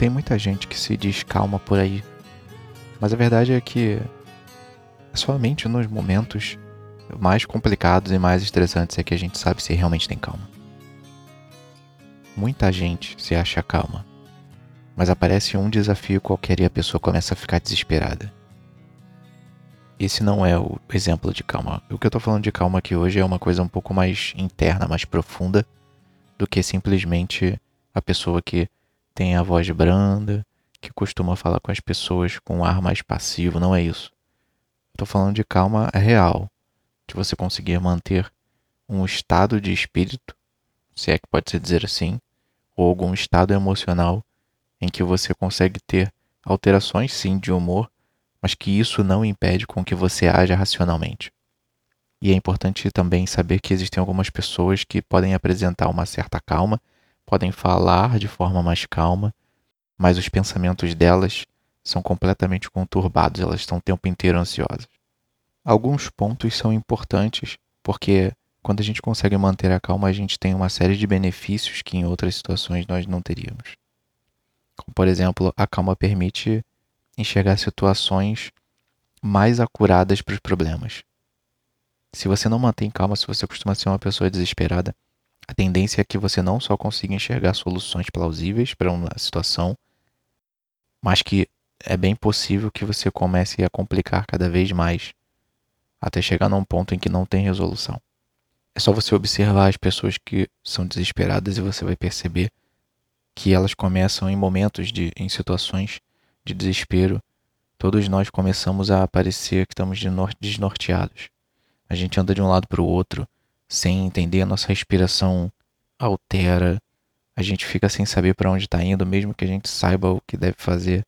Tem muita gente que se diz calma por aí, mas a verdade é que é somente nos momentos mais complicados e mais estressantes é que a gente sabe se realmente tem calma. Muita gente se acha calma, mas aparece um desafio qualquer e a pessoa começa a ficar desesperada. Esse não é o exemplo de calma. O que eu tô falando de calma aqui hoje é uma coisa um pouco mais interna, mais profunda, do que simplesmente a pessoa que tem a voz branda, que costuma falar com as pessoas com um ar mais passivo. Não é isso. Estou falando de calma real, de você conseguir manter um estado de espírito, se é que pode se dizer assim, ou algum estado emocional em que você consegue ter alterações sim de humor, mas que isso não impede com que você haja racionalmente. E é importante também saber que existem algumas pessoas que podem apresentar uma certa calma, podem falar de forma mais calma, mas os pensamentos delas são completamente conturbados, elas estão o tempo inteiro ansiosas. Alguns pontos são importantes porque quando a gente consegue manter a calma, a gente tem uma série de benefícios que em outras situações nós não teríamos. Como, por exemplo, a calma permite enxergar situações mais acuradas para os problemas. Se você não mantém calma, se você costuma ser uma pessoa desesperada, a tendência é que você não só consiga enxergar soluções plausíveis para uma situação, mas que é bem possível que você comece a complicar cada vez mais, até chegar num ponto em que não tem resolução. É só você observar as pessoas que são desesperadas e você vai perceber que elas começam em momentos de em situações de desespero, todos nós começamos a parecer que estamos desnorteados. A gente anda de um lado para o outro sem entender, a nossa respiração altera, a gente fica sem saber para onde está indo, mesmo que a gente saiba o que deve fazer,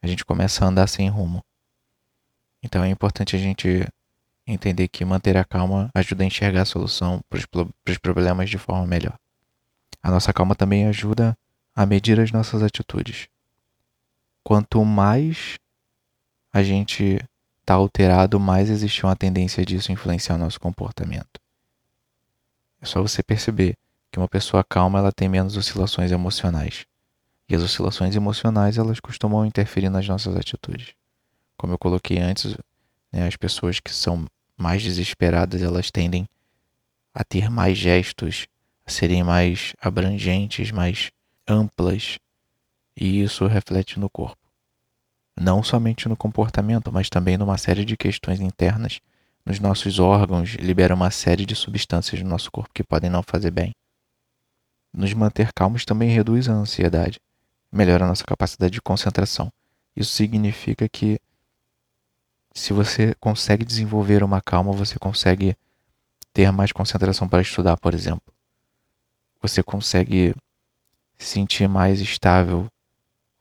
a gente começa a andar sem rumo. Então é importante a gente entender que manter a calma ajuda a enxergar a solução para os problemas de forma melhor. A nossa calma também ajuda a medir as nossas atitudes. Quanto mais a gente está alterado, mais existe uma tendência disso influenciar o nosso comportamento. É só você perceber que uma pessoa calma ela tem menos oscilações emocionais. E as oscilações emocionais elas costumam interferir nas nossas atitudes. Como eu coloquei antes, né, as pessoas que são mais desesperadas, elas tendem a ter mais gestos, a serem mais abrangentes, mais amplas, e isso reflete no corpo. Não somente no comportamento, mas também numa série de questões internas nos nossos órgãos, libera uma série de substâncias no nosso corpo que podem não fazer bem. Nos manter calmos também reduz a ansiedade, melhora a nossa capacidade de concentração. Isso significa que se você consegue desenvolver uma calma, você consegue ter mais concentração para estudar, por exemplo. Você consegue se sentir mais estável,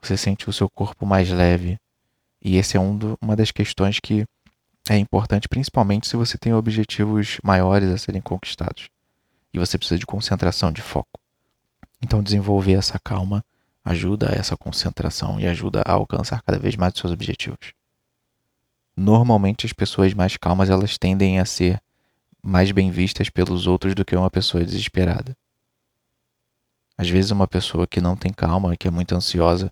você sente o seu corpo mais leve. E esse é um do, uma das questões que é importante, principalmente se você tem objetivos maiores a serem conquistados. E você precisa de concentração, de foco. Então, desenvolver essa calma ajuda a essa concentração e ajuda a alcançar cada vez mais os seus objetivos normalmente as pessoas mais calmas elas tendem a ser mais bem vistas pelos outros do que uma pessoa desesperada. Às vezes uma pessoa que não tem calma, que é muito ansiosa,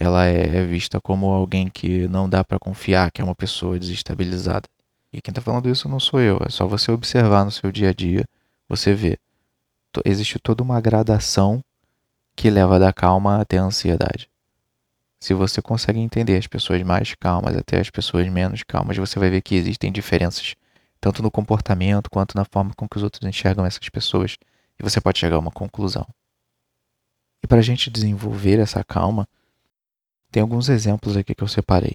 ela é vista como alguém que não dá para confiar, que é uma pessoa desestabilizada. E quem está falando isso não sou eu, é só você observar no seu dia a dia, você vê. Existe toda uma gradação que leva da calma até a ansiedade. Se você consegue entender as pessoas mais calmas até as pessoas menos calmas, você vai ver que existem diferenças tanto no comportamento quanto na forma com que os outros enxergam essas pessoas e você pode chegar a uma conclusão. E para a gente desenvolver essa calma, tem alguns exemplos aqui que eu separei.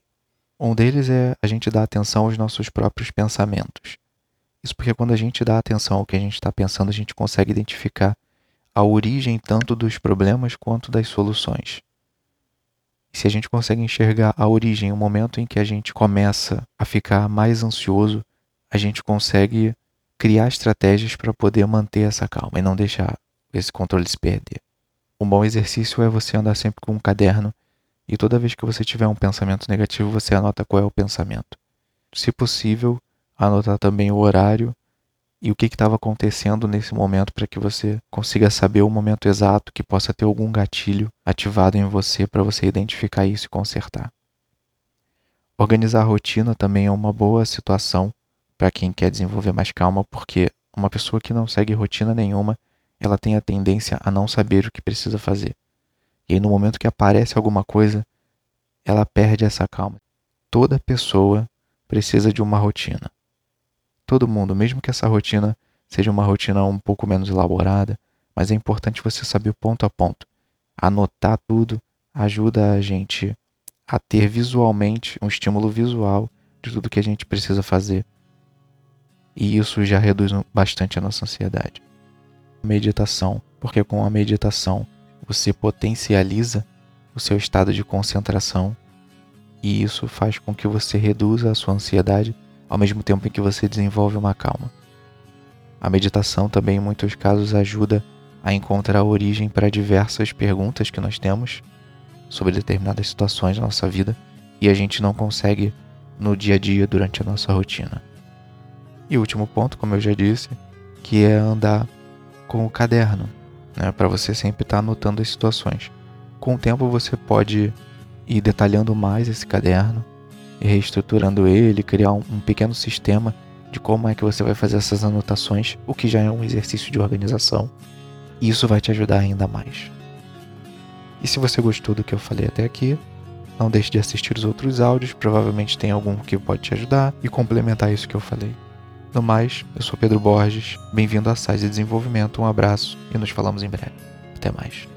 Um deles é a gente dar atenção aos nossos próprios pensamentos. Isso porque quando a gente dá atenção ao que a gente está pensando, a gente consegue identificar a origem tanto dos problemas quanto das soluções. E se a gente consegue enxergar a origem, o momento em que a gente começa a ficar mais ansioso, a gente consegue criar estratégias para poder manter essa calma e não deixar esse controle se perder. Um bom exercício é você andar sempre com um caderno e toda vez que você tiver um pensamento negativo, você anota qual é o pensamento. Se possível, anotar também o horário e o que estava acontecendo nesse momento para que você consiga saber o momento exato que possa ter algum gatilho ativado em você para você identificar isso e consertar. Organizar a rotina também é uma boa situação para quem quer desenvolver mais calma, porque uma pessoa que não segue rotina nenhuma, ela tem a tendência a não saber o que precisa fazer. E aí no momento que aparece alguma coisa, ela perde essa calma. Toda pessoa precisa de uma rotina todo mundo, mesmo que essa rotina seja uma rotina um pouco menos elaborada, mas é importante você saber ponto a ponto. Anotar tudo ajuda a gente a ter visualmente um estímulo visual de tudo que a gente precisa fazer. E isso já reduz bastante a nossa ansiedade. Meditação, porque com a meditação você potencializa o seu estado de concentração e isso faz com que você reduza a sua ansiedade ao mesmo tempo em que você desenvolve uma calma. A meditação também, em muitos casos, ajuda a encontrar origem para diversas perguntas que nós temos sobre determinadas situações da nossa vida e a gente não consegue no dia a dia durante a nossa rotina. E o último ponto, como eu já disse, que é andar com o caderno, né, para você sempre estar tá anotando as situações. Com o tempo você pode ir detalhando mais esse caderno reestruturando ele, criar um, um pequeno sistema de como é que você vai fazer essas anotações, o que já é um exercício de organização. E isso vai te ajudar ainda mais. E se você gostou do que eu falei até aqui, não deixe de assistir os outros áudios, provavelmente tem algum que pode te ajudar e complementar isso que eu falei. No mais, eu sou Pedro Borges, bem-vindo a SAIS e Desenvolvimento, um abraço e nos falamos em breve. Até mais.